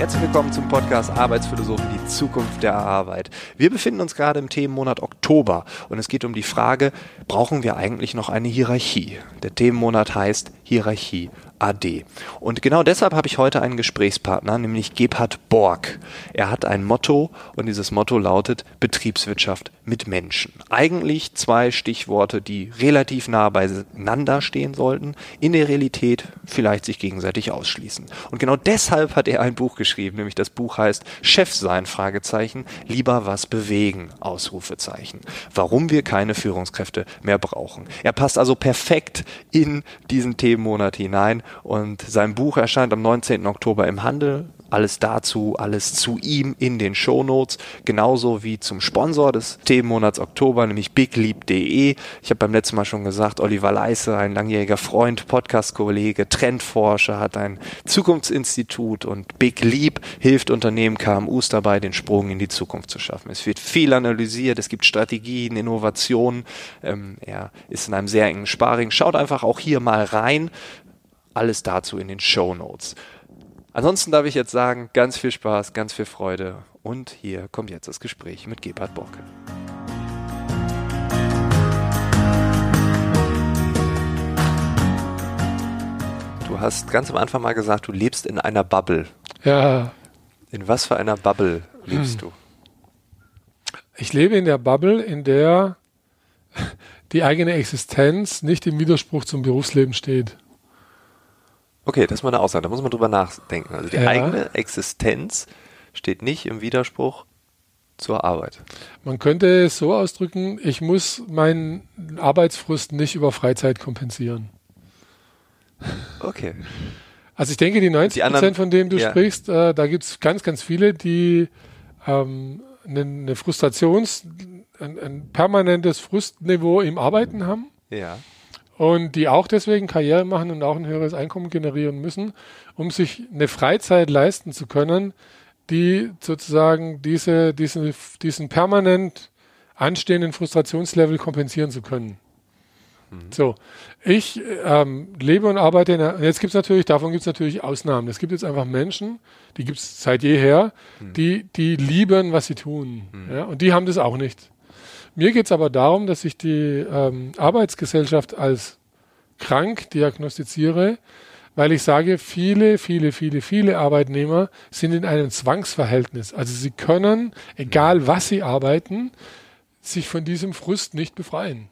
Herzlich willkommen zum Podcast Arbeitsphilosophie, die Zukunft der Arbeit. Wir befinden uns gerade im Themenmonat Oktober und es geht um die Frage, brauchen wir eigentlich noch eine Hierarchie? Der Themenmonat heißt Hierarchie AD. Und genau deshalb habe ich heute einen Gesprächspartner, nämlich Gebhard Borg. Er hat ein Motto und dieses Motto lautet Betriebswirtschaft mit Menschen. Eigentlich zwei Stichworte, die relativ nah beieinander stehen sollten, in der Realität vielleicht sich gegenseitig ausschließen. Und genau deshalb hat er ein Buch geschrieben, nämlich das Buch heißt Chef sein, Fragezeichen, lieber was bewegen, Ausrufezeichen. Warum wir keine Führungskräfte mehr brauchen. Er passt also perfekt in diesen Themenmonat hinein und sein Buch erscheint am 19. Oktober im Handel. Alles dazu, alles zu ihm in den Shownotes, genauso wie zum Sponsor des Themenmonats Oktober, nämlich bigleap.de. Ich habe beim letzten Mal schon gesagt, Oliver Leisse, ein langjähriger Freund, Podcast-Kollege, Trendforscher, hat ein Zukunftsinstitut und Big Leap hilft Unternehmen KMUs dabei, den Sprung in die Zukunft zu schaffen. Es wird viel analysiert, es gibt Strategien, Innovationen. Ähm, er ist in einem sehr engen Sparring. Schaut einfach auch hier mal rein. Alles dazu in den Show Notes. Ansonsten darf ich jetzt sagen, ganz viel Spaß, ganz viel Freude und hier kommt jetzt das Gespräch mit Gebhard Borke. Du hast ganz am Anfang mal gesagt, du lebst in einer Bubble. Ja. In was für einer Bubble lebst hm. du? Ich lebe in der Bubble, in der die eigene Existenz nicht im Widerspruch zum Berufsleben steht. Okay, das ist mal eine Aussage, da muss man drüber nachdenken. Also die ja. eigene Existenz steht nicht im Widerspruch zur Arbeit. Man könnte es so ausdrücken, ich muss meinen Arbeitsfrust nicht über Freizeit kompensieren. Okay. Also ich denke, die 90 Prozent, von denen du ja. sprichst, äh, da gibt es ganz, ganz viele, die ähm, eine, eine Frustrations-, ein, ein permanentes Frustniveau im Arbeiten haben. Ja und die auch deswegen Karriere machen und auch ein höheres Einkommen generieren müssen, um sich eine Freizeit leisten zu können, die sozusagen diese, diesen, diesen permanent anstehenden Frustrationslevel kompensieren zu können. Mhm. So, ich ähm, lebe und arbeite in einer, jetzt gibt es natürlich, davon gibt es natürlich Ausnahmen. Es gibt jetzt einfach Menschen, die gibt es seit jeher, mhm. die, die lieben, was sie tun. Mhm. Ja, und die haben das auch nicht. Mir geht es aber darum, dass ich die ähm, Arbeitsgesellschaft als krank diagnostiziere, weil ich sage, viele, viele, viele, viele Arbeitnehmer sind in einem Zwangsverhältnis. Also sie können, egal was sie arbeiten, sich von diesem Frust nicht befreien.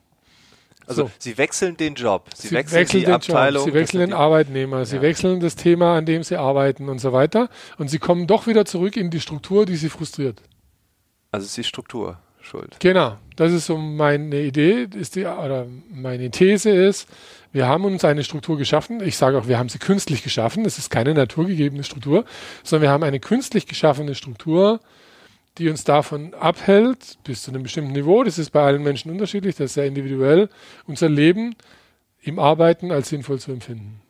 Also so. sie wechseln den Job, sie, sie wechseln, wechseln, die Abteilung, Job, sie wechseln den Arbeitnehmer, sie ja. wechseln das Thema, an dem sie arbeiten und so weiter. Und sie kommen doch wieder zurück in die Struktur, die sie frustriert. Also es ist die Struktur schuld. Genau, das ist so meine Idee, ist die, oder meine These ist, wir haben uns eine Struktur geschaffen. Ich sage auch, wir haben sie künstlich geschaffen. Es ist keine naturgegebene Struktur, sondern wir haben eine künstlich geschaffene Struktur, die uns davon abhält, bis zu einem bestimmten Niveau, das ist bei allen Menschen unterschiedlich, das ist sehr individuell, unser Leben im Arbeiten als sinnvoll zu empfinden.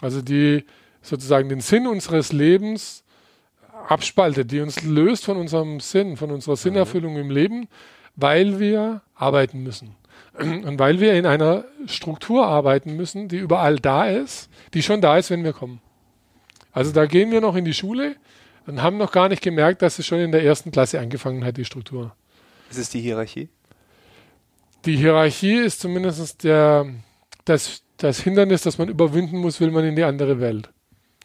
Also die sozusagen den Sinn unseres Lebens abspaltet, die uns löst von unserem Sinn, von unserer Sinnerfüllung im Leben, weil wir arbeiten müssen. Und weil wir in einer Struktur arbeiten müssen, die überall da ist, die schon da ist, wenn wir kommen. Also da gehen wir noch in die Schule und haben noch gar nicht gemerkt, dass es schon in der ersten Klasse angefangen hat, die Struktur. Ist es die Hierarchie? Die Hierarchie ist zumindest der, das, das Hindernis, das man überwinden muss, will man in die andere Welt.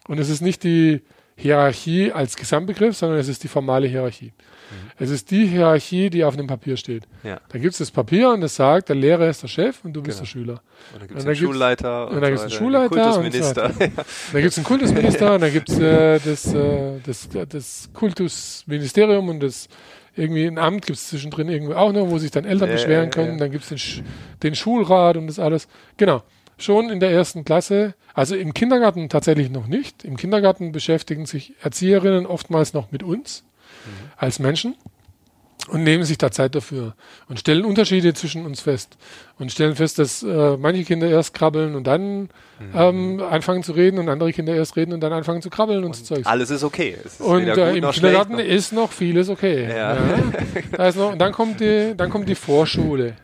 Und es ist nicht die, Hierarchie als Gesamtbegriff, sondern es ist die formale Hierarchie. Mhm. Es ist die Hierarchie, die auf dem Papier steht. Ja. Da gibt es das Papier und das sagt, der Lehrer ist der Chef und du bist genau. der Schüler. Und dann gibt es einen Schulleiter. Und dann gibt es einen Schulleiter. Kultusminister. Und so dann gibt es einen Kultusminister und dann gibt es äh, das, äh, das, das Kultusministerium und das irgendwie ein Amt gibt es zwischendrin irgendwie auch noch, wo sich dann Eltern beschweren können. Dann gibt es den, den Schulrat und das alles. Genau schon in der ersten Klasse, also im Kindergarten tatsächlich noch nicht. Im Kindergarten beschäftigen sich Erzieherinnen oftmals noch mit uns mhm. als Menschen und nehmen sich da Zeit dafür und stellen Unterschiede zwischen uns fest und stellen fest, dass äh, manche Kinder erst krabbeln und dann mhm. ähm, anfangen zu reden und andere Kinder erst reden und dann anfangen zu krabbeln und, und so Zeug. Alles ist okay. Ist und äh, im Kindergarten noch. ist noch vieles okay. Ja. ja. Da ist noch, und dann kommt die, dann kommt die Vorschule.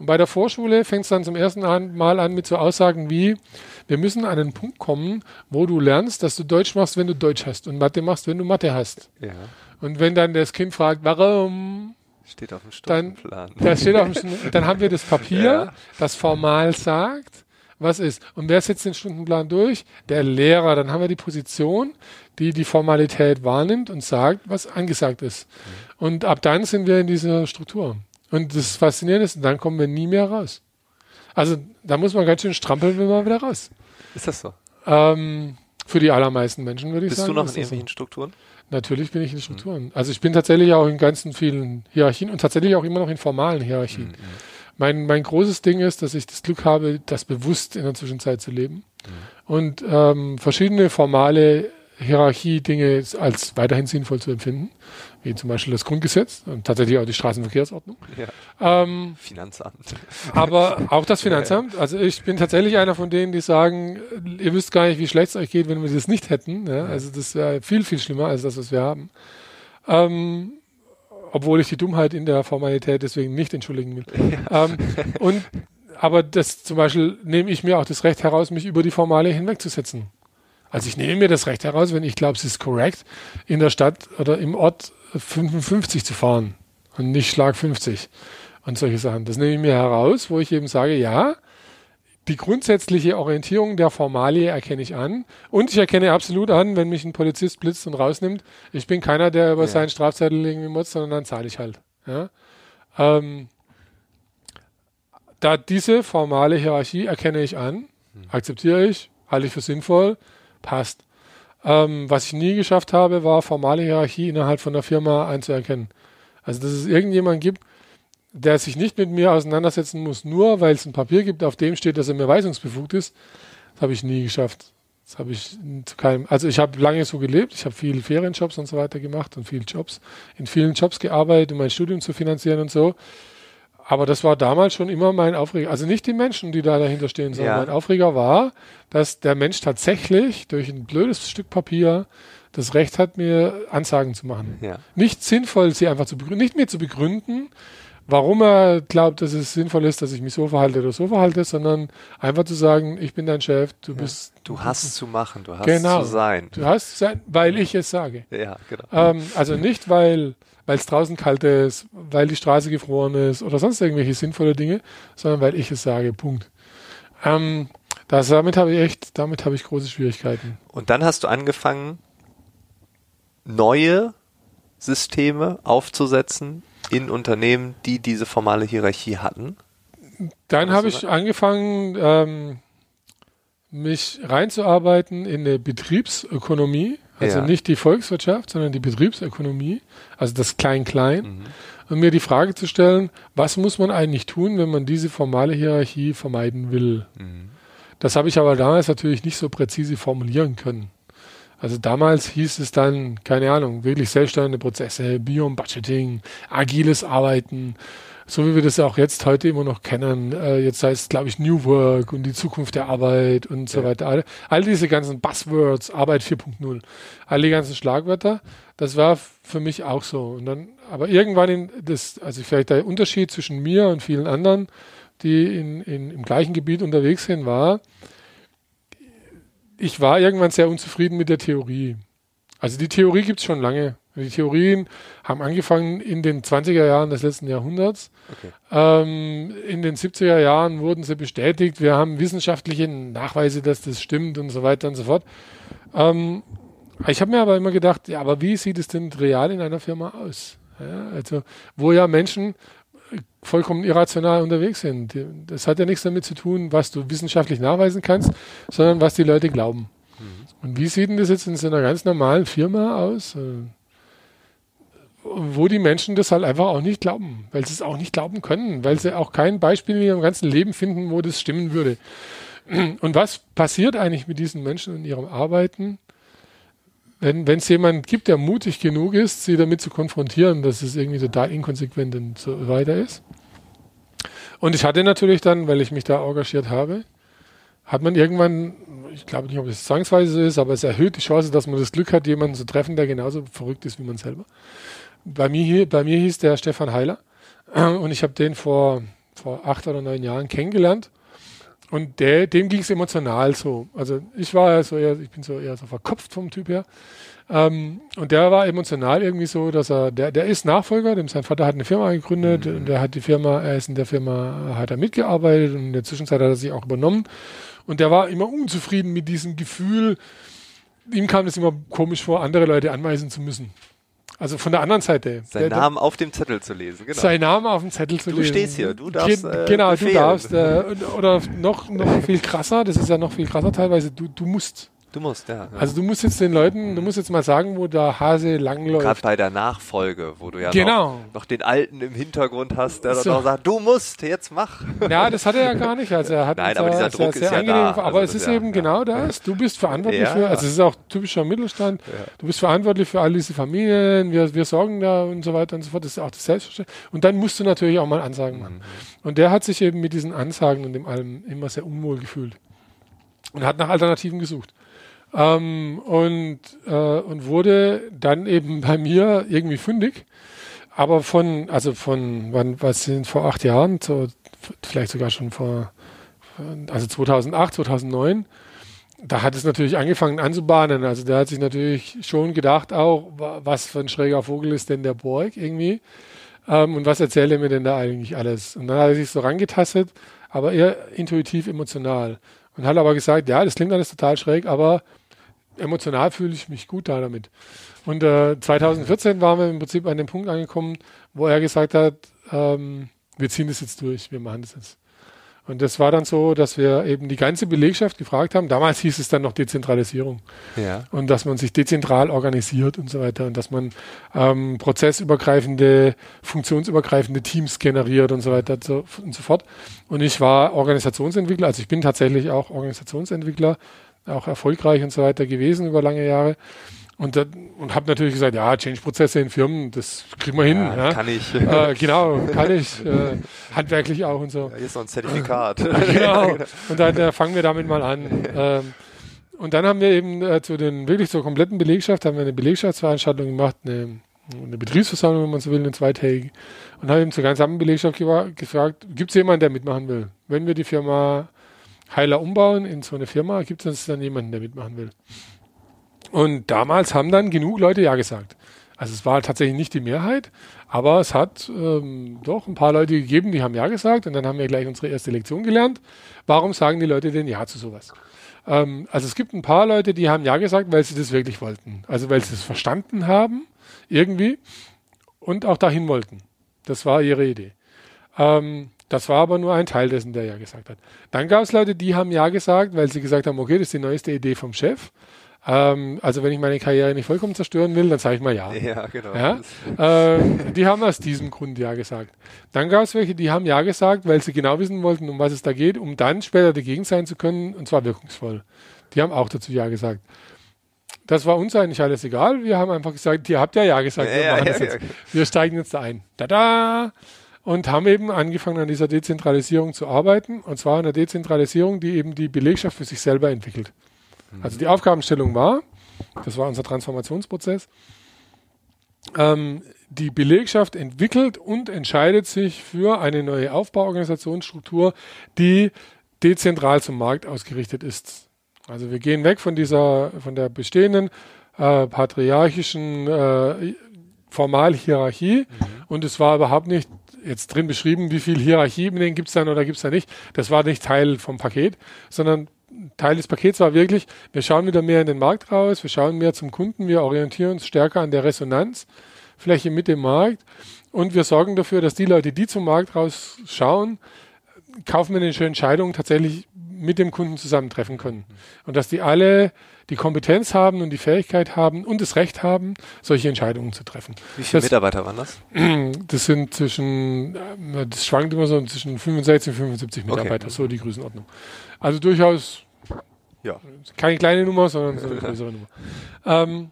Und bei der Vorschule fängt es dann zum ersten Mal an mit so Aussagen wie, wir müssen an einen Punkt kommen, wo du lernst, dass du Deutsch machst, wenn du Deutsch hast und Mathe machst, wenn du Mathe hast. Ja. Und wenn dann das Kind fragt, warum, Steht auf dem dann, Stundenplan. das steht auf dem Stunden- dann haben wir das Papier, Ja. das formal sagt, was ist. Und wer setzt den Stundenplan durch? Der Lehrer. Dann haben wir die Position, die die Formalität wahrnimmt und sagt, was angesagt ist. Und ab dann sind wir in dieser Struktur. Und das Faszinierende ist, dann kommen wir nie mehr raus. Also da muss man ganz schön strampeln, wenn man wieder raus. Ist das so? Ähm, für die allermeisten Menschen würde ich Bist sagen. du noch in das so. Strukturen? Natürlich bin ich in Strukturen. Also ich bin tatsächlich auch in ganzen vielen Hierarchien und tatsächlich auch immer noch in formalen Hierarchien. Mein, mein großes Ding ist, dass ich das Glück habe, das bewusst in der Zwischenzeit zu leben und ähm, verschiedene formale Hierarchie-Dinge als weiterhin sinnvoll zu empfinden, wie zum Beispiel das Grundgesetz und tatsächlich auch die Straßenverkehrsordnung. Ja. Ähm, Finanzamt. aber auch das Finanzamt. Also ich bin tatsächlich einer von denen, die sagen, ihr wisst gar nicht, wie schlecht es euch geht, wenn wir das nicht hätten. Ja? Also das wäre viel, viel schlimmer als das, was wir haben. Ähm, obwohl ich die Dummheit in der Formalität deswegen nicht entschuldigen will. Ähm, und aber das zum Beispiel nehme ich mir auch das Recht heraus, mich über die Formale hinwegzusetzen. Also ich nehme mir das Recht heraus, wenn ich glaube, es ist korrekt, in der Stadt oder im Ort 55 zu fahren und nicht Schlag 50 und solche Sachen. Das nehme ich mir heraus, wo ich eben sage, ja, die grundsätzliche Orientierung der Formalie erkenne ich an und ich erkenne absolut an, wenn mich ein Polizist blitzt und rausnimmt, ich bin keiner, der über Ja. seinen Strafzettel irgendwie motzt, sondern dann zahle ich halt. Ja? Ähm, da diese formale Hierarchie erkenne ich an, akzeptiere ich, halte ich für sinnvoll, passt. Ähm, was ich nie geschafft habe, war formale Hierarchie innerhalb von der Firma anzuerkennen. Also, dass es irgendjemand gibt, der sich nicht mit mir auseinandersetzen muss, nur weil es ein Papier gibt, auf dem steht, dass er mir weisungsbefugt ist, das habe ich nie geschafft. Das habe ich zu keinem. Also ich habe lange so gelebt, ich habe viele Ferienjobs und so weiter gemacht und viele Jobs, in vielen Jobs gearbeitet, um mein Studium zu finanzieren und so. Aber das war damals schon immer mein Aufreger. Also nicht die Menschen, die da dahinter stehen, sondern Ja. mein Aufreger war, dass der Mensch tatsächlich durch ein blödes Stück Papier das Recht hat, mir Ansagen zu machen Ja. nicht sinnvoll, sie einfach zu begründen, nicht mir zu begründen, warum er glaubt, dass es sinnvoll ist, dass ich mich so verhalte oder so verhalte, sondern einfach zu sagen, ich bin dein Chef, du bist, Du hast zu machen, du hast Genau. zu sein. du hast sein, weil ich es sage. Ja, genau. Ähm, also nicht, weil weil es draußen kalt ist, weil die Straße gefroren ist oder sonst irgendwelche sinnvolle Dinge, sondern weil ich es sage. Punkt. Ähm, das, damit habe ich echt, damit habe ich große Schwierigkeiten. Und dann hast du angefangen, neue Systeme aufzusetzen in Unternehmen, die diese formale Hierarchie hatten. Dann habe ich angefangen, ähm, mich reinzuarbeiten in eine Betriebsökonomie, also Ja. nicht die Volkswirtschaft, sondern die Betriebsökonomie, also das Klein-Klein, Mhm. und mir die Frage zu stellen, was muss man eigentlich tun, wenn man diese formale Hierarchie vermeiden will? Mhm. Das habe ich aber damals natürlich nicht so präzise formulieren können. Also damals hieß es dann, keine Ahnung, wirklich selbstständige Prozesse, Biom-Budgeting, agiles Arbeiten, so wie wir das auch jetzt heute immer noch kennen. Äh, jetzt heißt es, glaube ich, New Work und die Zukunft der Arbeit und so Ja. weiter. All, all diese ganzen Buzzwords, Arbeit 4.0, all die ganzen Schlagwörter, das war für mich auch so. Und dann, aber irgendwann, in das, also vielleicht der Unterschied zwischen mir und vielen anderen, die in, in, im gleichen Gebiet unterwegs sind, war, ich war irgendwann sehr unzufrieden mit der Theorie. Also die Theorie gibt es schon lange. Die Theorien haben angefangen in den 20er Jahren des letzten Jahrhunderts. Okay. Ähm, in den 70er Jahren wurden sie bestätigt. Wir haben wissenschaftliche Nachweise, dass das stimmt und so weiter und so fort. Ähm, ich habe mir aber immer gedacht, ja, aber wie sieht es denn real in einer Firma aus? Ja, also, wo ja Menschen vollkommen irrational unterwegs sind. Das hat ja nichts damit zu tun, was du wissenschaftlich nachweisen kannst, sondern was die Leute glauben. Und wie sieht denn das jetzt in so einer ganz normalen Firma aus? Wo die Menschen das halt einfach auch nicht glauben, weil sie es auch nicht glauben können, weil sie auch kein Beispiel in ihrem ganzen Leben finden, wo das stimmen würde. Und was passiert eigentlich mit diesen Menschen in ihrem Arbeiten, wenn es jemand gibt, der mutig genug ist, sie damit zu konfrontieren, dass es irgendwie total inkonsequent und so weiter ist? Und ich hatte natürlich dann, weil ich mich da engagiert habe, hat man irgendwann, ich glaube nicht, ob es zwangsweise so ist, aber es erhöht die Chance, dass man das Glück hat, jemanden zu treffen, der genauso verrückt ist wie man selber. Bei mir, bei mir hieß der Stefan Heiler und ich habe den vor vor acht oder neun Jahren kennengelernt. Und der, dem ging es emotional so. Also ich war ja so eher, ich bin so eher so verkopft vom Typ her. Ähm, und der war emotional irgendwie so, dass er, der, der ist Nachfolger, dem sein Vater hat eine Firma gegründet mhm. und der hat die Firma, er ist in der Firma, hat er mitgearbeitet und in der Zwischenzeit hat er sich auch übernommen. Und der war immer unzufrieden mit diesem Gefühl, ihm kam es immer komisch vor, andere Leute anweisen zu müssen. Also von der anderen Seite. Sein Namen auf dem Zettel zu lesen, genau. Sein Name auf dem Zettel zu du lesen. Du stehst hier, du darfst. Ge genau, befehlen. du darfst. Äh, oder noch, noch viel krasser, das ist ja noch viel krasser teilweise, du, du musst. Du musst, ja, ja. Also du musst jetzt den Leuten, du musst jetzt mal sagen, wo der Hase langläuft. Gerade bei der Nachfolge, wo du ja genau. noch, noch, den Alten im Hintergrund hast, der so. dann auch sagt, du musst, jetzt mach. Ja, das hat er ja gar nicht. Also er hat Nein, aber dieser Druck sehr, sehr ist ja da. Aber also es ist ja, eben ja. genau das. Du bist verantwortlich für, also es ist auch typischer Mittelstand, du bist verantwortlich für all diese Familien, wir, wir sorgen da und so weiter und so fort. Das ist auch das Selbstverständnis. Und dann musst du natürlich auch mal Ansagen machen. Mhm. Und der hat sich eben mit diesen Ansagen und dem allem immer sehr unwohl gefühlt. Und hat nach Alternativen gesucht. Ähm, und, äh, und wurde dann eben bei mir irgendwie fündig. Aber von, also von, wann, was sind vor acht Jahren, so, vielleicht sogar schon vor, also 2008, 2009, da hat es natürlich angefangen anzubahnen. Also der hat sich natürlich schon gedacht auch, was für ein schräger Vogel ist denn der Borg irgendwie? Ähm, und was erzählt er mir denn da eigentlich alles? Und dann hat er sich so rangetastet, aber eher intuitiv emotional. Und hat aber gesagt, ja, das klingt alles total schräg, aber emotional fühle ich mich gut da damit. Und äh, 2014 waren wir im Prinzip an dem Punkt angekommen, wo er gesagt hat, ähm, wir ziehen das jetzt durch, wir machen das jetzt. Und das war dann so, dass wir eben die ganze Belegschaft gefragt haben. Damals hieß es dann noch Dezentralisierung. Ja. Und dass man sich dezentral organisiert und so weiter und dass man ähm, prozessübergreifende, funktionsübergreifende Teams generiert und so weiter so, und so fort. Und ich war Organisationsentwickler, also ich bin tatsächlich auch Organisationsentwickler auch erfolgreich und so weiter gewesen über lange Jahre. Und, und habe natürlich gesagt, ja, Change-Prozesse in Firmen, das kriegen wir hin. Ja, ja. Kann ich. Äh, genau, kann ich. Äh, handwerklich auch und so. Ja, hier ist noch ein Zertifikat. genau. Und dann äh, fangen wir damit mal an. Ähm, und dann haben wir eben äh, zu den wirklich zur kompletten Belegschaft, haben wir eine Belegschaftsveranstaltung gemacht, eine, eine Betriebsversammlung, wenn man so will, eine zweitägige. Und haben eben zur gesamten Belegschaft gefragt, gibt es jemanden, der mitmachen will? Wenn wir die Firma Heiler umbauen in so eine Firma, gibt es dann jemanden, der mitmachen will. Und damals haben dann genug Leute Ja gesagt. Also es war tatsächlich nicht die Mehrheit, aber es hat ähm, doch ein paar Leute gegeben, die haben Ja gesagt und dann haben wir gleich unsere erste Lektion gelernt. Warum sagen die Leute denn Ja zu sowas? Ähm, also es gibt ein paar Leute, die haben Ja gesagt, weil sie das wirklich wollten. Also weil sie es verstanden haben, irgendwie, und auch dahin wollten. Das war ihre Idee. Ähm, das war aber nur ein Teil dessen, der Ja gesagt hat. Dann gab es Leute, die haben Ja gesagt, weil sie gesagt haben, okay, das ist die neueste Idee vom Chef. Ähm, also wenn ich meine Karriere nicht vollkommen zerstören will, dann sage ich mal ja. Ja, genau. Ja? Ähm, die haben aus diesem Grund Ja gesagt. Dann gab es welche, die haben Ja gesagt, weil sie genau wissen wollten, um was es da geht, um dann später dagegen sein zu können, und zwar wirkungsvoll. Die haben auch dazu Ja gesagt. Das war uns eigentlich alles egal. Wir haben einfach gesagt, ihr habt ja Ja gesagt. Wir, ja, ja, ja, wir steigen jetzt da ein. Tada! Und haben eben angefangen an dieser Dezentralisierung zu arbeiten und zwar eine Dezentralisierung, die eben die Belegschaft für sich selber entwickelt. Mhm. Also die Aufgabenstellung war, das war unser Transformationsprozess, ähm, die Belegschaft entwickelt und entscheidet sich für eine neue Aufbauorganisationsstruktur, die dezentral zum Markt ausgerichtet ist. Also wir gehen weg von dieser, von der bestehenden äh, patriarchischen äh, Formalhierarchie mhm. und es war überhaupt nicht jetzt drin beschrieben, wie viel Hierarchieebenen gibt es dann oder gibt es da nicht. Das war nicht Teil vom Paket, sondern Teil des Pakets war wirklich, wir schauen wieder mehr in den Markt raus, wir schauen mehr zum Kunden, wir orientieren uns stärker an der Resonanzfläche mit dem Markt und wir sorgen dafür, dass die Leute, die zum Markt rausschauen, kaufen wir eine Entscheidung tatsächlich mit dem Kunden zusammentreffen können. Und dass die alle die Kompetenz haben und die Fähigkeit haben und das Recht haben, solche Entscheidungen zu treffen. Wie viele das, Mitarbeiter waren das? Das sind zwischen, äh, das schwankt immer so zwischen 65 und 75 Mitarbeiter, okay. so die Größenordnung. Also durchaus ja. keine kleine Nummer, sondern so eine größere Nummer. Ähm,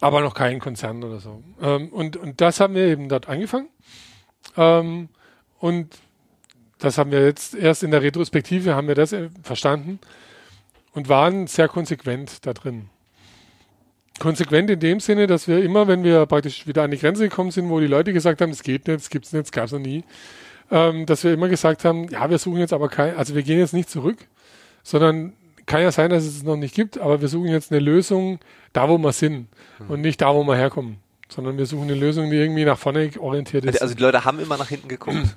aber noch kein Konzern oder so. Ähm, und, und das haben wir eben dort angefangen. Ähm, und das haben wir jetzt erst in der Retrospektive haben wir das äh, verstanden und waren sehr konsequent da drin. Konsequent in dem Sinne, dass wir immer, wenn wir praktisch wieder an die Grenze gekommen sind, wo die Leute gesagt haben, es geht nicht, es gibt es nicht, es gab es noch nie, ähm, dass wir immer gesagt haben, ja, wir suchen jetzt aber kein, also wir gehen jetzt nicht zurück, sondern kann ja sein, dass es es noch nicht gibt, aber wir suchen jetzt eine Lösung da, wo wir sind und nicht da, wo wir herkommen sondern wir suchen eine Lösung, die irgendwie nach vorne orientiert ist. Also die Leute haben immer nach hinten geguckt.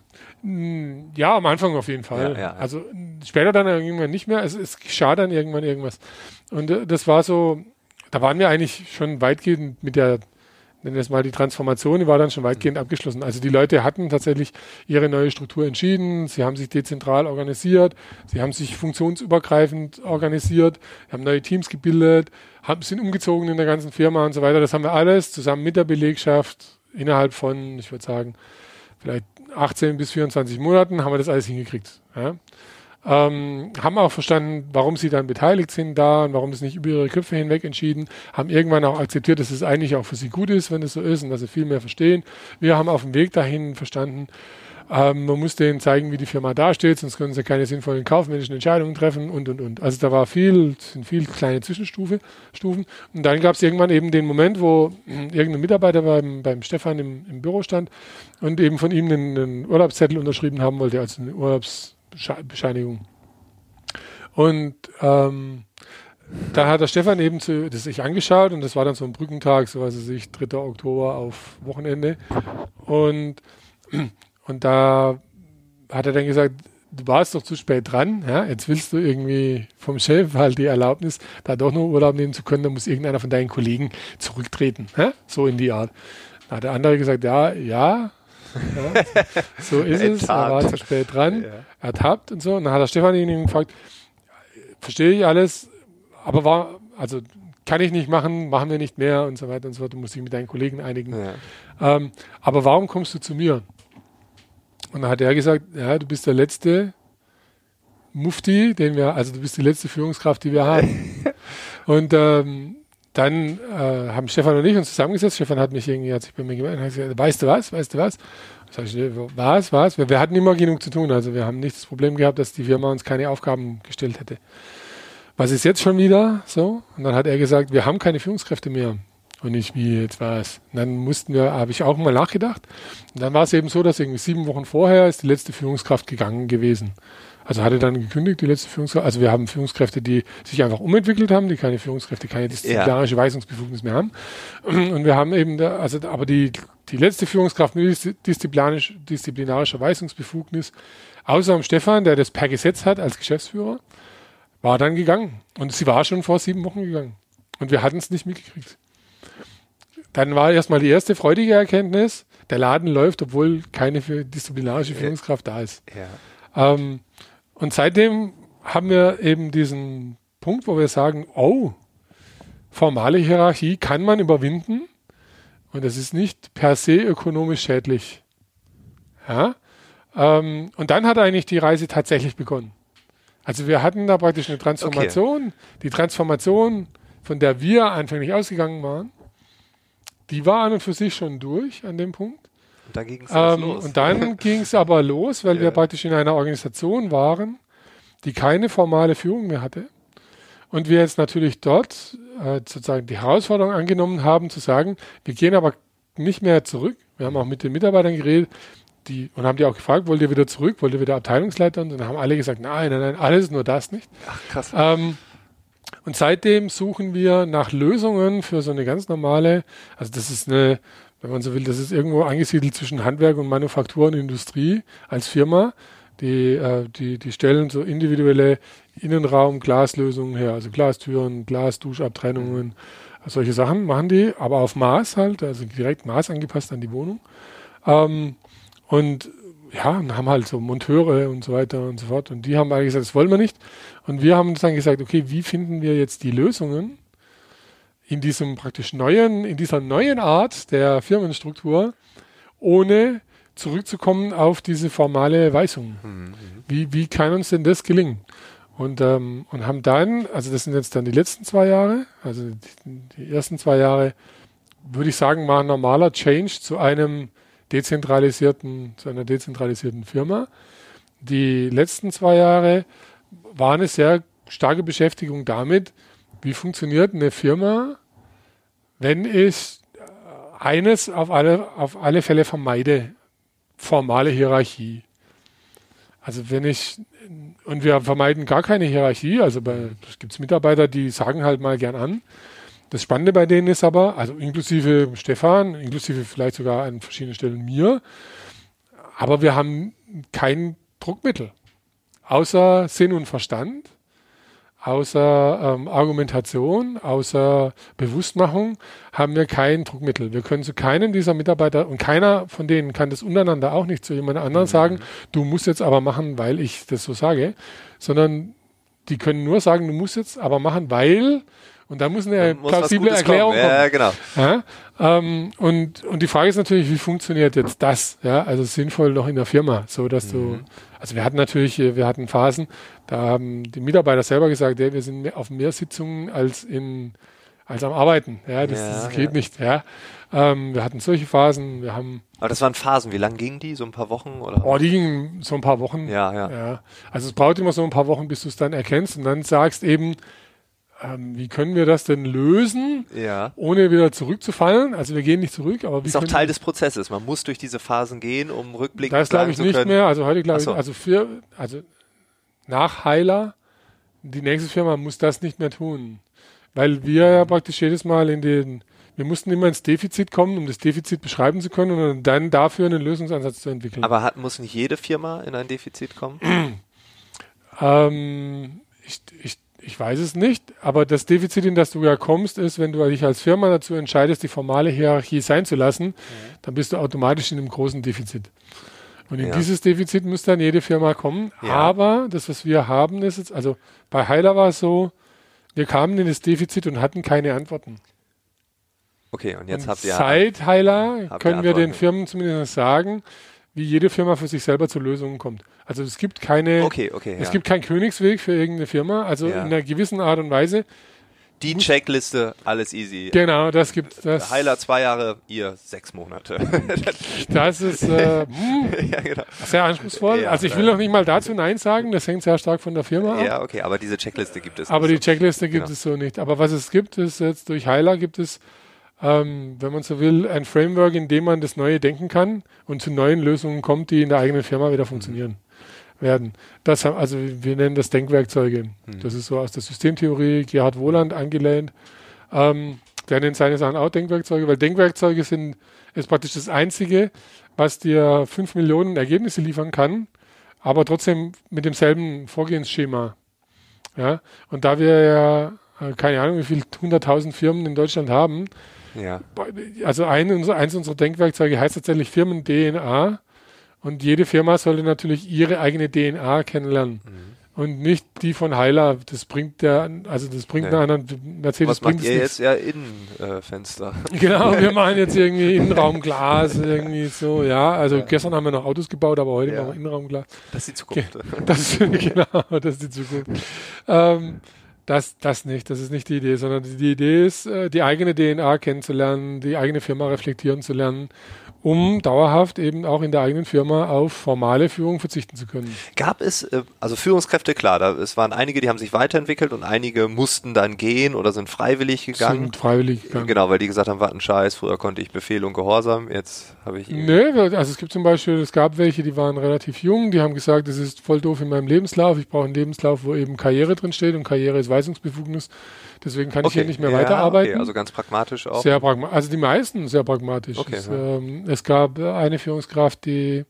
Ja, am Anfang auf jeden Fall. Ja, ja, ja. Also später dann irgendwann nicht mehr. Also es geschah dann irgendwann irgendwas. Und äh, das war so, da waren wir eigentlich schon weitgehend mit der nennen wir es mal die Transformation, die war dann schon weitgehend abgeschlossen. Also die Leute hatten tatsächlich ihre neue Struktur entschieden, sie haben sich dezentral organisiert, sie haben sich funktionsübergreifend organisiert, haben neue Teams gebildet, haben, sind umgezogen in der ganzen Firma und so weiter. Das haben wir alles zusammen mit der Belegschaft innerhalb von, ich würde sagen, vielleicht 18 bis 24 Monaten haben wir das alles hingekriegt. Ja ähm, haben auch verstanden, warum sie dann beteiligt sind da und warum das nicht über ihre Köpfe hinweg entschieden, haben irgendwann auch akzeptiert, dass es eigentlich auch für sie gut ist, wenn es so ist und dass sie viel mehr verstehen. Wir haben auf dem Weg dahin verstanden, ähm, man muss denen zeigen, wie die Firma dasteht, sonst können sie keine sinnvollen kaufmännischen Entscheidungen treffen und und und. Also da war viel, sind viel kleine Zwischenstufen. Stufen. Und dann gab es irgendwann eben den Moment, wo irgendein Mitarbeiter beim, beim Stefan im, im Büro stand und eben von ihm einen, einen Urlaubszettel unterschrieben haben wollte, also eine Urlaubs Bescheinigung. Und ähm, da hat der Stefan eben zu, das sich angeschaut und das war dann so ein Brückentag, so weiß ich, 3. Oktober auf Wochenende. Und, und da hat er dann gesagt, du warst doch zu spät dran, ja, jetzt willst du irgendwie vom Chef halt die Erlaubnis, da doch noch Urlaub nehmen zu können, da muss irgendeiner von deinen Kollegen zurücktreten, ja? so in die Art. Da hat der andere gesagt, ja, ja, ja, so ist es. Er war zu spät dran, ja. ertappt und so. Und dann hat der Stefan ihn gefragt, verstehe ich alles, aber war, also kann ich nicht machen, machen wir nicht mehr und so weiter und so fort. Du musst dich mit deinen Kollegen einigen. Ähm, aber warum kommst du zu mir? Und dann hat er gesagt, ja, du bist der letzte Mufti, den wir, also du bist die letzte Führungskraft, die wir haben. und ähm, dann äh, haben Stefan und ich uns zusammengesetzt. Stefan hat mich irgendwie, hat sich bei mir gemeldet und hat gesagt, weißt du was, weißt du was? Sag ich, was, was? Wir, wir, hatten immer genug zu tun. Also wir haben nicht das Problem gehabt, dass die Firma uns keine Aufgaben gestellt hätte. Was ist jetzt schon wieder so? Und dann hat er gesagt, wir haben keine Führungskräfte mehr. Und ich, wie jetzt war es. Und dann mussten wir, habe ich auch mal nachgedacht. Und dann war es eben so, dass irgendwie sieben Wochen vorher ist die letzte Führungskraft gegangen gewesen. Also hatte dann gekündigt, die letzte Führungskraft. Also wir haben Führungskräfte, die sich einfach umentwickelt haben, die keine Führungskräfte, keine disziplinarische ja. Weisungsbefugnis mehr haben. Und wir haben eben, da, also aber die, die letzte Führungskraft mit disziplinarisch, disziplinarischer Weisungsbefugnis, außer am Stefan, der das per Gesetz hat als Geschäftsführer, war dann gegangen. Und sie war schon vor sieben Wochen gegangen. Und wir hatten es nicht mitgekriegt. Dann war erstmal die erste freudige Erkenntnis, der Laden läuft, obwohl keine disziplinarische Führungskraft da ist. Ja. Ähm, und seitdem haben wir eben diesen Punkt, wo wir sagen, oh, formale Hierarchie kann man überwinden und das ist nicht per se ökonomisch schädlich. Ja? Ähm, und dann hat eigentlich die Reise tatsächlich begonnen. Also wir hatten da praktisch eine Transformation. Okay. Die Transformation, von der wir anfänglich ausgegangen waren, die war an und für sich schon durch an dem Punkt. Und dann ging es ähm, los. Und dann ging es aber los, weil ja. wir praktisch in einer Organisation waren, die keine formale Führung mehr hatte. Und wir jetzt natürlich dort äh, sozusagen die Herausforderung angenommen haben, zu sagen, wir gehen aber nicht mehr zurück. Wir haben auch mit den Mitarbeitern geredet, die, und haben die auch gefragt, wollt ihr wieder zurück, wollt ihr wieder Abteilungsleiter? Und dann haben alle gesagt, nein, nein, nein, alles nur das nicht. Ach, krass. Ähm, und seitdem suchen wir nach Lösungen für so eine ganz normale, also das ist eine, wenn man so will, das ist irgendwo angesiedelt zwischen Handwerk und Manufaktur und Industrie als Firma. Die, äh, die, die stellen so individuelle Innenraum-Glaslösungen her, also Glastüren, Glasduschabtrennungen, solche Sachen machen die, aber auf Maß halt, also direkt Maß angepasst an die Wohnung. Ähm, und ja, und haben halt so Monteure und so weiter und so fort. Und die haben eigentlich gesagt, das wollen wir nicht. Und wir haben uns dann gesagt, okay, wie finden wir jetzt die Lösungen, in diesem praktisch neuen, in dieser neuen Art der Firmenstruktur, ohne zurückzukommen auf diese formale Weisung. Mhm. Wie, wie kann uns denn das gelingen? Und, ähm, und haben dann, also das sind jetzt dann die letzten zwei Jahre, also die, die ersten zwei Jahre, würde ich sagen, war ein normaler Change zu einem dezentralisierten, zu einer dezentralisierten Firma. Die letzten zwei Jahre war eine sehr starke Beschäftigung damit, wie funktioniert eine Firma, wenn ich eines auf alle, auf alle Fälle vermeide, formale Hierarchie. Also wenn ich, und wir vermeiden gar keine Hierarchie, also es gibt Mitarbeiter, die sagen halt mal gern an. Das Spannende bei denen ist aber, also inklusive Stefan, inklusive vielleicht sogar an verschiedenen Stellen mir, aber wir haben kein Druckmittel, außer Sinn und Verstand außer ähm, Argumentation, außer Bewusstmachung haben wir kein Druckmittel. Wir können zu keinem dieser Mitarbeiter und keiner von denen kann das untereinander auch nicht zu jemand anderem mhm. sagen, du musst jetzt aber machen, weil ich das so sage, sondern die können nur sagen, du musst jetzt aber machen, weil und da muss eine muss plausible Erklärung kommen. kommen. Ja, genau. Ja, ähm, und, und die Frage ist natürlich, wie funktioniert jetzt das? Ja, also sinnvoll noch in der Firma, so dass mhm. du, also wir hatten natürlich, wir hatten Phasen, da haben die Mitarbeiter selber gesagt, ja, wir sind auf mehr Sitzungen als in, als am Arbeiten. Ja, das, ja, das geht ja. nicht. Ja. Ähm, wir hatten solche Phasen, wir haben. Aber das waren Phasen, wie lang gingen die? So ein paar Wochen? Oder? Oh, die gingen so ein paar Wochen. Ja, ja. ja. Also es braucht immer so ein paar Wochen, bis du es dann erkennst und dann sagst eben, ähm, wie können wir das denn lösen, ja. ohne wieder zurückzufallen? Also wir gehen nicht zurück, aber wie ist auch Teil des Prozesses. Man muss durch diese Phasen gehen, um rückblickend Das glaube ich nicht können. mehr. Also heute glaube so. ich, also für, also nach Heiler, die nächste Firma muss das nicht mehr tun, weil wir ja praktisch jedes Mal in den wir mussten immer ins Defizit kommen, um das Defizit beschreiben zu können und dann dafür einen Lösungsansatz zu entwickeln. Aber hat, muss nicht jede Firma in ein Defizit kommen? ähm, ich, ich ich weiß es nicht, aber das Defizit, in das du ja kommst, ist, wenn du dich als Firma dazu entscheidest, die formale Hierarchie sein zu lassen, mhm. dann bist du automatisch in einem großen Defizit. Und in ja. dieses Defizit muss dann jede Firma kommen. Ja. Aber das, was wir haben, ist jetzt, also bei Heiler war es so, wir kamen in das Defizit und hatten keine Antworten. Okay, und jetzt und habt ihr. Seit Heiler können wir den Firmen zumindest sagen, wie jede Firma für sich selber zu Lösungen kommt. Also es gibt keine, okay, okay, es ja. gibt keinen Königsweg für irgendeine Firma. Also ja. in einer gewissen Art und Weise. Die Checkliste, alles easy. Genau, das gibt das. Heiler zwei Jahre, ihr sechs Monate. das ist äh, hm, ja, genau. sehr anspruchsvoll. Ja, also ich will noch nicht mal dazu Nein sagen, das hängt sehr stark von der Firma ab. Ja, okay, aber diese Checkliste gibt es. Aber die so. Checkliste gibt genau. es so nicht. Aber was es gibt, ist jetzt durch Heiler gibt es ähm, wenn man so will, ein Framework, in dem man das Neue denken kann und zu neuen Lösungen kommt, die in der eigenen Firma wieder funktionieren mhm. werden. Das haben, also wir nennen das Denkwerkzeuge. Mhm. Das ist so aus der Systemtheorie Gerhard Wohland angelehnt. Ähm, der nennt seine Sachen auch Denkwerkzeuge, weil Denkwerkzeuge sind ist praktisch das Einzige, was dir fünf Millionen Ergebnisse liefern kann, aber trotzdem mit demselben Vorgehensschema. Ja, und da wir ja äh, keine Ahnung, wie viele hunderttausend Firmen in Deutschland haben, ja. Also ein, eins unserer Denkwerkzeuge heißt tatsächlich Firmen-DNA. Und jede Firma sollte natürlich ihre eigene DNA kennenlernen. Mhm. Und nicht die von Heiler. Das bringt der, also das bringt nee. einer Mercedes Was bringt macht ihr jetzt ja Innenfenster? Äh, genau, wir machen jetzt irgendwie Innenraumglas, irgendwie so, ja. Also ja. gestern haben wir noch Autos gebaut, aber heute ja. machen wir Innenraumglas. Das ist die Zukunft. Das, genau, das ist die Zukunft. ähm, das, das nicht, das ist nicht die Idee, sondern die, Idee ist, äh, die eigene DNA kennenzulernen, die eigene Firma reflektieren zu lernen um dauerhaft eben auch in der eigenen Firma auf formale Führung verzichten zu können. Gab es, äh, also Führungskräfte, klar, da, es waren einige, die haben sich weiterentwickelt und einige mussten dann gehen oder sind freiwillig gegangen. Sind freiwillig gegangen. Genau, weil die gesagt haben, was ein Scheiß, früher konnte ich Befehl und Gehorsam, jetzt habe ich... Nee, also es gibt zum Beispiel, es gab welche, die waren relativ jung, die haben gesagt, es ist voll doof in meinem Lebenslauf, ich brauche einen Lebenslauf, wo eben Karriere drin steht und Karriere ist Weisungsbefugnis. Deswegen kann okay. ich hier nicht mehr ja, weiterarbeiten. Okay, also ganz pragmatisch auch. Sehr pragmatisch. Also die meisten sehr pragmatisch. Okay, es, ja. ähm, es gab eine Führungskraft, die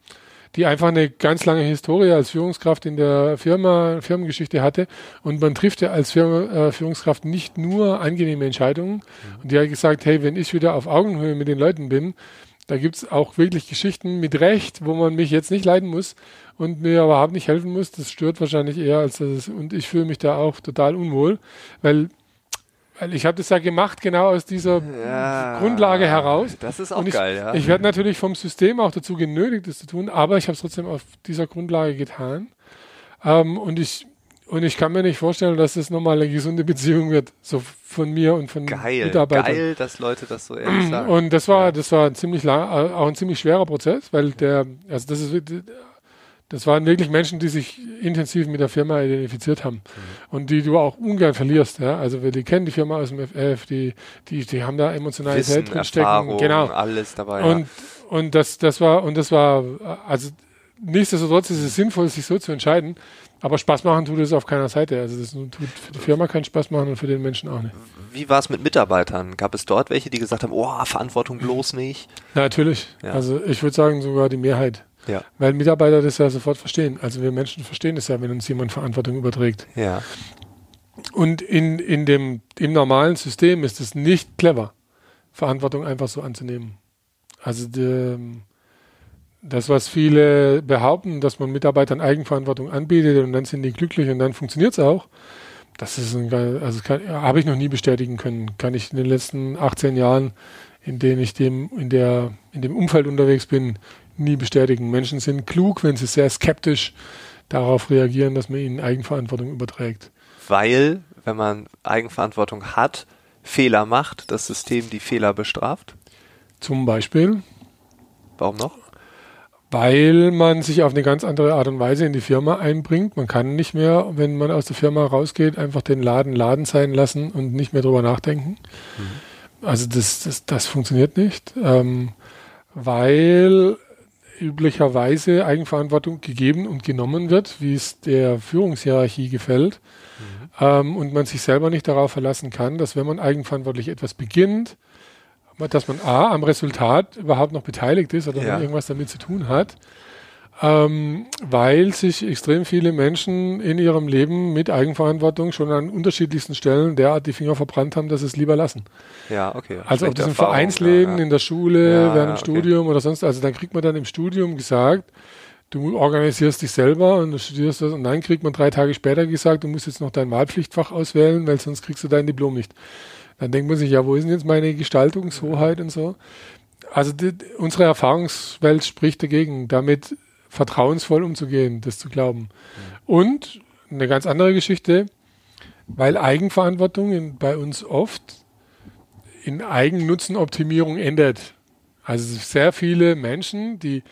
die einfach eine ganz lange Historie als Führungskraft in der Firma, Firmengeschichte hatte. Und man trifft ja als Firma, äh, Führungskraft nicht nur angenehme Entscheidungen. Mhm. Und die hat gesagt, hey, wenn ich wieder auf Augenhöhe mit den Leuten bin, da gibt's auch wirklich Geschichten mit Recht, wo man mich jetzt nicht leiden muss und mir überhaupt nicht helfen muss. Das stört wahrscheinlich eher als das. Und ich fühle mich da auch total unwohl, weil weil ich habe das ja gemacht, genau aus dieser ja, Grundlage heraus. Das ist auch ich, geil, ja. Ich werde natürlich vom System auch dazu genötigt, das zu tun, aber ich habe es trotzdem auf dieser Grundlage getan. Ähm, und ich und ich kann mir nicht vorstellen, dass es nochmal eine gesunde Beziehung wird, so von mir und von geil, Mitarbeitern. Geil, dass Leute das so ehrlich sagen. Und das war, das war ein ziemlich lang, auch ein ziemlich schwerer Prozess, weil der, also das ist das waren wirklich Menschen, die sich intensiv mit der Firma identifiziert haben mhm. und die du auch ungern verlierst. Ja? Also wir die kennen die Firma aus dem FF, die, die, die haben da Emotionalität drin stecken. Genau. Alles dabei. Und, ja. und das, das war, und das war, also nichtsdestotrotz ist es sinnvoll, sich so zu entscheiden. Aber Spaß machen tut es auf keiner Seite. Also das tut für die Firma keinen Spaß machen und für den Menschen auch nicht. Wie war es mit Mitarbeitern? Gab es dort welche, die gesagt haben, oh, Verantwortung bloß nicht? Ja, natürlich. Ja. Also ich würde sagen sogar die Mehrheit. Ja. Weil Mitarbeiter das ja sofort verstehen. Also wir Menschen verstehen das ja, wenn uns jemand Verantwortung überträgt. Ja. Und in, in dem, im normalen System ist es nicht clever, Verantwortung einfach so anzunehmen. Also die, das, was viele behaupten, dass man Mitarbeitern Eigenverantwortung anbietet und dann sind die glücklich und dann funktioniert es auch, das ist ein, also habe ich noch nie bestätigen können. Kann ich in den letzten 18 Jahren, in denen ich dem, in der, in dem Umfeld unterwegs bin, nie bestätigen. Menschen sind klug, wenn sie sehr skeptisch darauf reagieren, dass man ihnen Eigenverantwortung überträgt. Weil, wenn man Eigenverantwortung hat, Fehler macht, das System die Fehler bestraft? Zum Beispiel. Warum noch? Weil man sich auf eine ganz andere Art und Weise in die Firma einbringt. Man kann nicht mehr, wenn man aus der Firma rausgeht, einfach den Laden Laden sein lassen und nicht mehr drüber nachdenken. Mhm. Also das, das, das funktioniert nicht, ähm, weil üblicherweise Eigenverantwortung gegeben und genommen wird, wie es der Führungshierarchie gefällt. Mhm. Ähm, und man sich selber nicht darauf verlassen kann, dass wenn man eigenverantwortlich etwas beginnt, dass man A, am Resultat überhaupt noch beteiligt ist oder ja. irgendwas damit zu tun hat, ähm, weil sich extrem viele Menschen in ihrem Leben mit Eigenverantwortung schon an unterschiedlichsten Stellen derart die Finger verbrannt haben, dass sie es lieber lassen. Ja, okay. Also das im Vereinsleben, ja, ja. in der Schule, ja, während dem Studium okay. oder sonst, also dann kriegt man dann im Studium gesagt, du organisierst dich selber und du studierst das und dann kriegt man drei Tage später gesagt, du musst jetzt noch dein Wahlpflichtfach auswählen, weil sonst kriegst du dein Diplom nicht. Dann denkt man sich, ja, wo ist denn jetzt meine Gestaltungshoheit und so? Also die, unsere Erfahrungswelt spricht dagegen, damit vertrauensvoll umzugehen, das zu glauben. Und eine ganz andere Geschichte, weil Eigenverantwortung in, bei uns oft in Eigennutzenoptimierung endet. Also sehr viele Menschen, die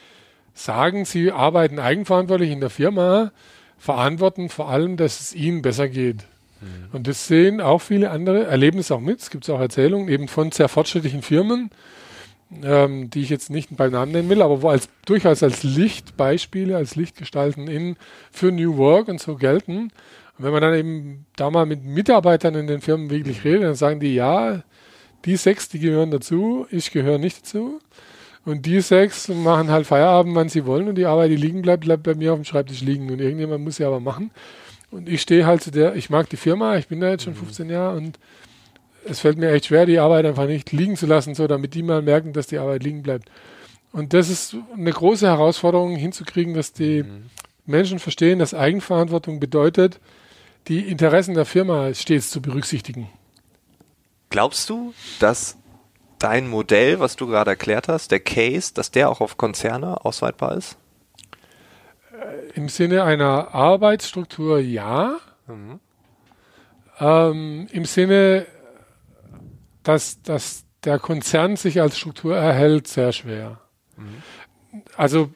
sagen, sie arbeiten eigenverantwortlich in der Firma, verantworten vor allem, dass es ihnen besser geht. Mhm. Und das sehen auch viele andere, erleben es auch mit. Es gibt auch Erzählungen eben von sehr fortschrittlichen Firmen, ähm, die ich jetzt nicht beim Namen nennen will, aber wo als durchaus als Lichtbeispiele, als Lichtgestalten in für New Work und so gelten. Und wenn man dann eben da mal mit Mitarbeitern in den Firmen wirklich redet, dann sagen die, ja, die sechs, die gehören dazu, ich gehöre nicht dazu. Und die sechs machen halt Feierabend, wann sie wollen und die Arbeit, die liegen bleibt, bleibt bei mir auf dem Schreibtisch liegen und irgendjemand muss sie aber machen. Und ich stehe halt zu der, ich mag die Firma, ich bin da jetzt schon 15 mhm. Jahre und es fällt mir echt schwer, die Arbeit einfach nicht liegen zu lassen, so damit die mal merken, dass die Arbeit liegen bleibt. Und das ist eine große Herausforderung hinzukriegen, dass die mhm. Menschen verstehen, dass Eigenverantwortung bedeutet, die Interessen der Firma stets zu berücksichtigen. Glaubst du, dass dein Modell, was du gerade erklärt hast, der Case, dass der auch auf Konzerne ausweitbar ist? Äh, Im Sinne einer Arbeitsstruktur ja. Mhm. Ähm, Im Sinne dass, dass der Konzern sich als Struktur erhält, sehr schwer. Mhm. Also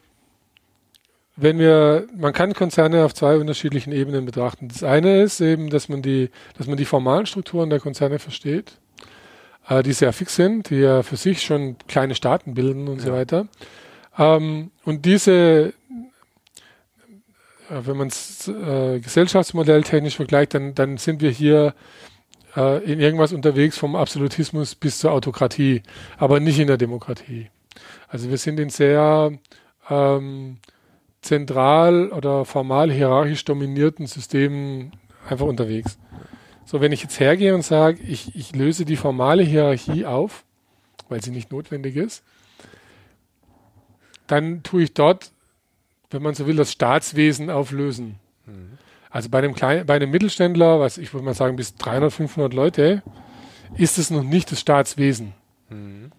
wenn wir, man kann Konzerne auf zwei unterschiedlichen Ebenen betrachten. Das eine ist eben, dass man die, dass man die formalen Strukturen der Konzerne versteht, äh, die sehr fix sind, die ja für sich schon kleine Staaten bilden und ja. so weiter. Ähm, und diese, äh, wenn man es äh, Gesellschaftsmodell technisch vergleicht, dann, dann sind wir hier äh, in irgendwas unterwegs vom Absolutismus bis zur Autokratie, aber nicht in der Demokratie. Also wir sind in sehr ähm, zentral oder formal hierarchisch dominierten Systemen einfach unterwegs. So, wenn ich jetzt hergehe und sage, ich, ich löse die formale Hierarchie auf, weil sie nicht notwendig ist, dann tue ich dort, wenn man so will, das Staatswesen auflösen. Mhm. Also bei einem kleinen, bei einem Mittelständler, was ich würde mal sagen, bis 300, 500 Leute, ist es noch nicht das Staatswesen. Mhm.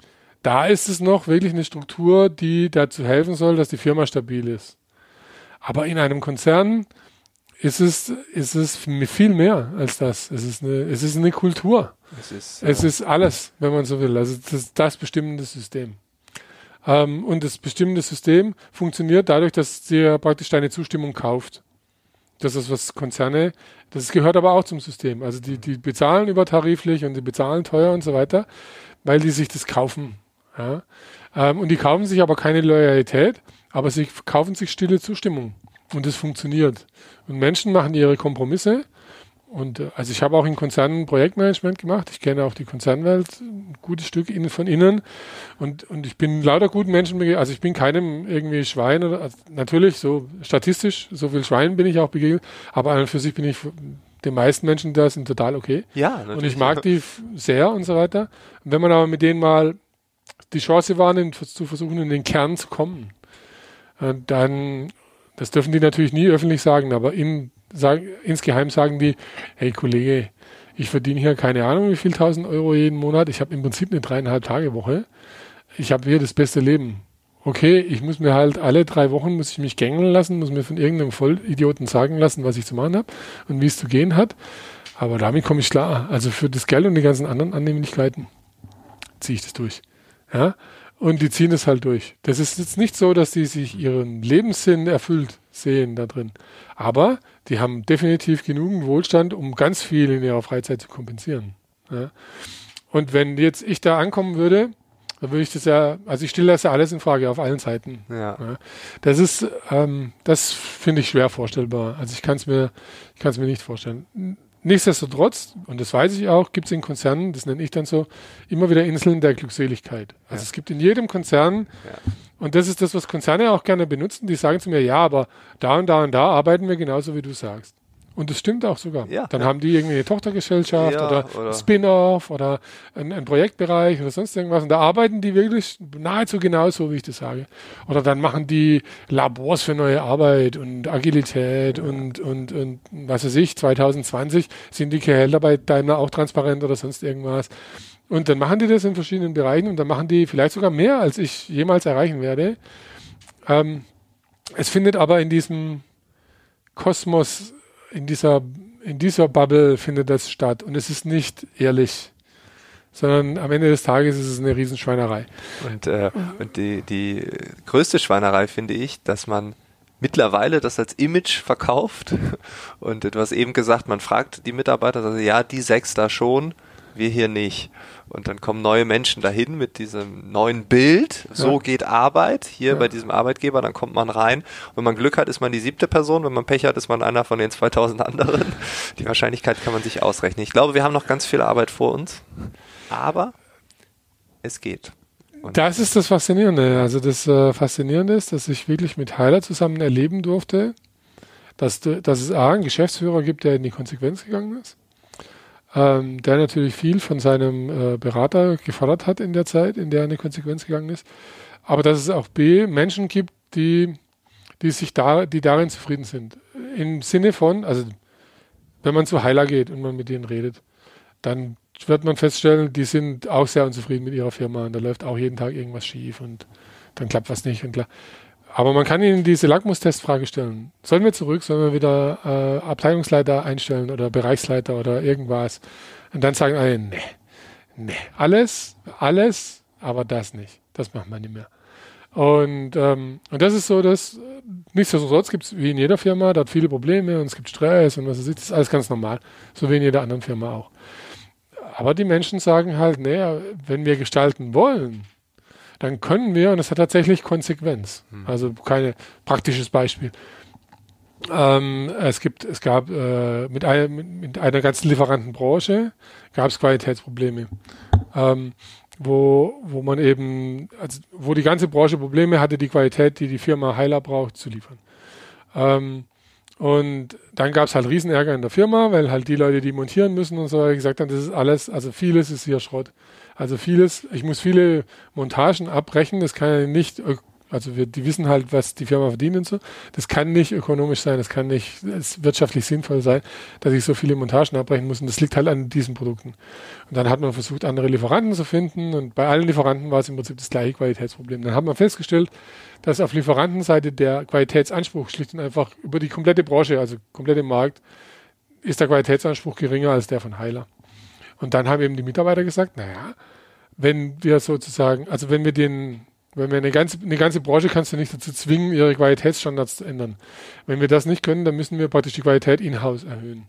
Da ist es noch wirklich eine Struktur, die dazu helfen soll, dass die Firma stabil ist. Aber in einem Konzern ist es, ist es viel mehr als das. Es ist eine, es ist eine Kultur. Es ist, es ist alles, wenn man so will. Also das ist das bestimmende System. Ähm, und das bestimmende System funktioniert dadurch, dass dir praktisch deine Zustimmung kauft. Das ist was Konzerne, das gehört aber auch zum System. Also die, die bezahlen übertariflich und die bezahlen teuer und so weiter, weil die sich das kaufen. Ja? Ähm, und die kaufen sich aber keine Loyalität, aber sie kaufen sich stille Zustimmung. Und es funktioniert. Und Menschen machen ihre Kompromisse. Und äh, also ich habe auch in Konzernen Projektmanagement gemacht. Ich kenne auch die Konzernwelt ein gutes Stück von innen. Und, und ich bin lauter guten Menschen begegnet. Also ich bin keinem irgendwie Schwein oder also natürlich so statistisch, so viel Schwein bin ich auch begegnet. Aber an und für sich bin ich den meisten Menschen da sind total okay. Ja, natürlich. Und ich mag die sehr und so weiter. Und wenn man aber mit denen mal die Chance wahrnimmt, zu versuchen, in den Kern zu kommen, äh, dann, das dürfen die natürlich nie öffentlich sagen, aber in, sag, insgeheim sagen die, hey Kollege, ich verdiene hier keine Ahnung wie viel tausend Euro jeden Monat, ich habe im Prinzip eine dreieinhalb Tage Woche, ich habe hier das beste Leben. Okay, ich muss mir halt alle drei Wochen muss ich mich gängeln lassen, muss mir von irgendeinem Vollidioten sagen lassen, was ich zu machen habe und wie es zu gehen hat. Aber damit komme ich klar. Also für das Geld und die ganzen anderen Annehmlichkeiten ziehe ich das durch. Ja, und die ziehen es halt durch. Das ist jetzt nicht so, dass die sich ihren Lebenssinn erfüllt sehen da drin. Aber die haben definitiv genügend Wohlstand, um ganz viel in ihrer Freizeit zu kompensieren. Ja. Und wenn jetzt ich da ankommen würde, dann würde ich das ja, also ich stelle das ja alles in Frage auf allen Seiten. Ja. ja. Das ist, ähm, das finde ich schwer vorstellbar. Also ich kann es mir, ich kann es mir nicht vorstellen. Nichtsdestotrotz, und das weiß ich auch, gibt es in Konzernen, das nenne ich dann so, immer wieder Inseln der Glückseligkeit. Also ja. es gibt in jedem Konzern, ja. Und das ist das, was Konzerne auch gerne benutzen, die sagen zu mir, ja, aber da und da und da arbeiten wir genauso, wie du sagst. Und das stimmt auch sogar. Ja, Dann ja. haben die irgendwie eine Tochtergesellschaft ja, oder, oder Spin-off oder einen Projektbereich oder sonst irgendwas. Und da arbeiten die wirklich nahezu genauso, wie ich das sage. Oder dann machen die Labors für neue Arbeit und Agilität und, und, und was weiß ich, 2020 sind die Gehälter bei Daimler auch transparent oder sonst irgendwas. Und dann machen die das in verschiedenen Bereichen und dann machen die vielleicht sogar mehr, als ich jemals erreichen werde. Ähm, es findet aber in diesem Kosmos in dieser, in dieser Bubble findet das statt und es ist nicht ehrlich, sondern am Ende des Tages ist es eine Riesenschweinerei. Und, äh, und die, die größte Schweinerei finde ich, dass man mittlerweile das als Image verkauft und du hast eben gesagt, man fragt die Mitarbeiter, also ja, die sechs da schon, wir hier nicht. Und dann kommen neue Menschen dahin mit diesem neuen Bild. So ja. geht Arbeit hier ja. bei diesem Arbeitgeber. Dann kommt man rein. Wenn man Glück hat, ist man die siebte Person. Wenn man Pech hat, ist man einer von den 2000 anderen. Die Wahrscheinlichkeit kann man sich ausrechnen. Ich glaube, wir haben noch ganz viel Arbeit vor uns. Aber es geht. Und das ist das Faszinierende. Also das äh, Faszinierende ist, dass ich wirklich mit Heiler zusammen erleben durfte, dass, dass es A, einen Geschäftsführer gibt, der in die Konsequenz gegangen ist ähm, der natürlich viel von seinem äh, Berater gefordert hat in der Zeit, in der er eine Konsequenz gegangen ist. Aber dass es auch B, Menschen gibt, die, die sich da, die darin zufrieden sind. Im Sinne von, also wenn man zu Heiler geht und man mit denen redet, dann wird man feststellen, die sind auch sehr unzufrieden mit ihrer Firma und da läuft auch jeden Tag irgendwas schief und dann klappt was nicht und klar. Aber man kann ihnen diese Lackmustestfrage stellen. Sollen wir zurück? Sollen wir wieder äh, Abteilungsleiter einstellen oder Bereichsleiter oder irgendwas? Und dann sagen alle, nee, nee, alles, alles, aber das nicht. Das macht man nicht mehr. Und, ähm, und das ist so, dass nichtsdestotrotz gibt es wie in jeder Firma dort viele Probleme und es gibt Stress und was weiß ich, das ist alles ganz normal. So wie in jeder anderen Firma auch. Aber die Menschen sagen halt, nee, wenn wir gestalten wollen, dann können wir, und das hat tatsächlich Konsequenz. Hm. Also kein praktisches Beispiel. Ähm, es gibt, es gab äh, mit, einer, mit einer ganzen Lieferantenbranche gab es Qualitätsprobleme, ähm, wo, wo man eben, also wo die ganze Branche Probleme hatte, die Qualität, die die Firma Heiler braucht, zu liefern. Ähm, und dann gab es halt Riesenärger in der Firma, weil halt die Leute, die montieren müssen und so, gesagt haben, das ist alles, also vieles ist hier Schrott. Also vieles, ich muss viele Montagen abbrechen, das kann ja nicht, also wir, die wissen halt, was die Firma verdient und so. Das kann nicht ökonomisch sein, das kann nicht das wirtschaftlich sinnvoll sein, dass ich so viele Montagen abbrechen muss und das liegt halt an diesen Produkten. Und dann hat man versucht, andere Lieferanten zu finden und bei allen Lieferanten war es im Prinzip das gleiche Qualitätsproblem. Dann hat man festgestellt, dass auf Lieferantenseite der Qualitätsanspruch schlicht und einfach über die komplette Branche, also komplette Markt, ist der Qualitätsanspruch geringer als der von Heiler. Und dann haben eben die Mitarbeiter gesagt, naja, wenn wir sozusagen, also wenn wir den, wenn wir eine ganze, eine ganze Branche kannst du nicht dazu zwingen, ihre Qualitätsstandards zu ändern. Wenn wir das nicht können, dann müssen wir praktisch die Qualität in-house erhöhen.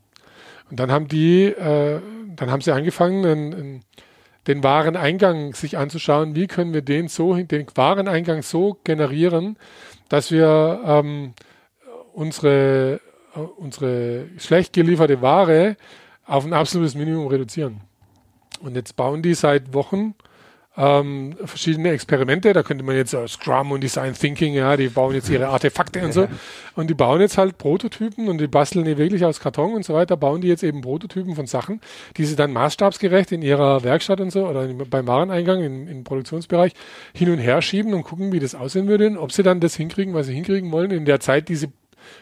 Und dann haben die, äh, dann haben sie angefangen, einen, einen, den Wareneingang sich anzuschauen, wie können wir den so, den Wareneingang so generieren, dass wir ähm, unsere, äh, unsere schlecht gelieferte Ware auf ein absolutes Minimum reduzieren. Und jetzt bauen die seit Wochen ähm, verschiedene Experimente. Da könnte man jetzt uh, Scrum und Design Thinking, ja, die bauen jetzt ihre Artefakte und so. Und die bauen jetzt halt Prototypen und die basteln die wirklich aus Karton und so weiter, bauen die jetzt eben Prototypen von Sachen, die sie dann maßstabsgerecht in ihrer Werkstatt und so oder beim Wareneingang im, im Produktionsbereich hin und her schieben und gucken, wie das aussehen würde und ob sie dann das hinkriegen, was sie hinkriegen wollen in der Zeit, die sie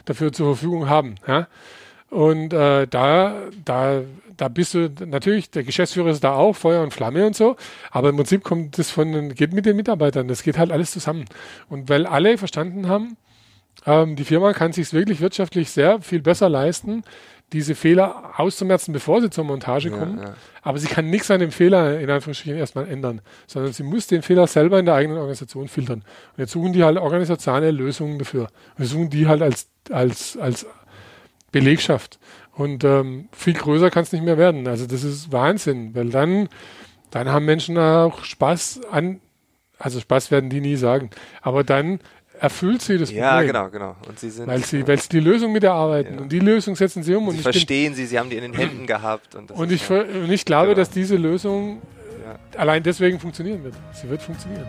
dafür zur Verfügung haben. Ja. Und äh, da, da, da bist du natürlich, der Geschäftsführer ist da auch, Feuer und Flamme und so, aber im Prinzip kommt das von, geht mit den Mitarbeitern, das geht halt alles zusammen. Und weil alle verstanden haben, ähm, die Firma kann sich wirklich wirtschaftlich sehr viel besser leisten, diese Fehler auszumerzen, bevor sie zur Montage Ja, kommen. ja. Aber sie kann nichts an dem Fehler in Anführungsstrichen erstmal ändern, sondern sie muss den Fehler selber in der eigenen Organisation filtern. Und jetzt suchen die halt organisationale Lösungen dafür. Wir suchen die halt als, als, als Belegschaft. Und ähm, viel größer kann es nicht mehr werden. Also das ist Wahnsinn, weil dann, dann haben Menschen auch Spaß an, also Spaß werden die nie sagen, aber dann erfüllt sie das Ja, Problem. genau, genau. Und sie sind. Weil sie, weil sie die Lösung mit erarbeiten Ja. und die Lösung setzen sie um. sie und ich, bin, verstehen sie, sie haben die in den Händen gehabt. Und, das und ich, ja, ver- und ich glaube, Genau. dass diese Lösung ja. allein deswegen funktionieren wird. Sie wird funktionieren.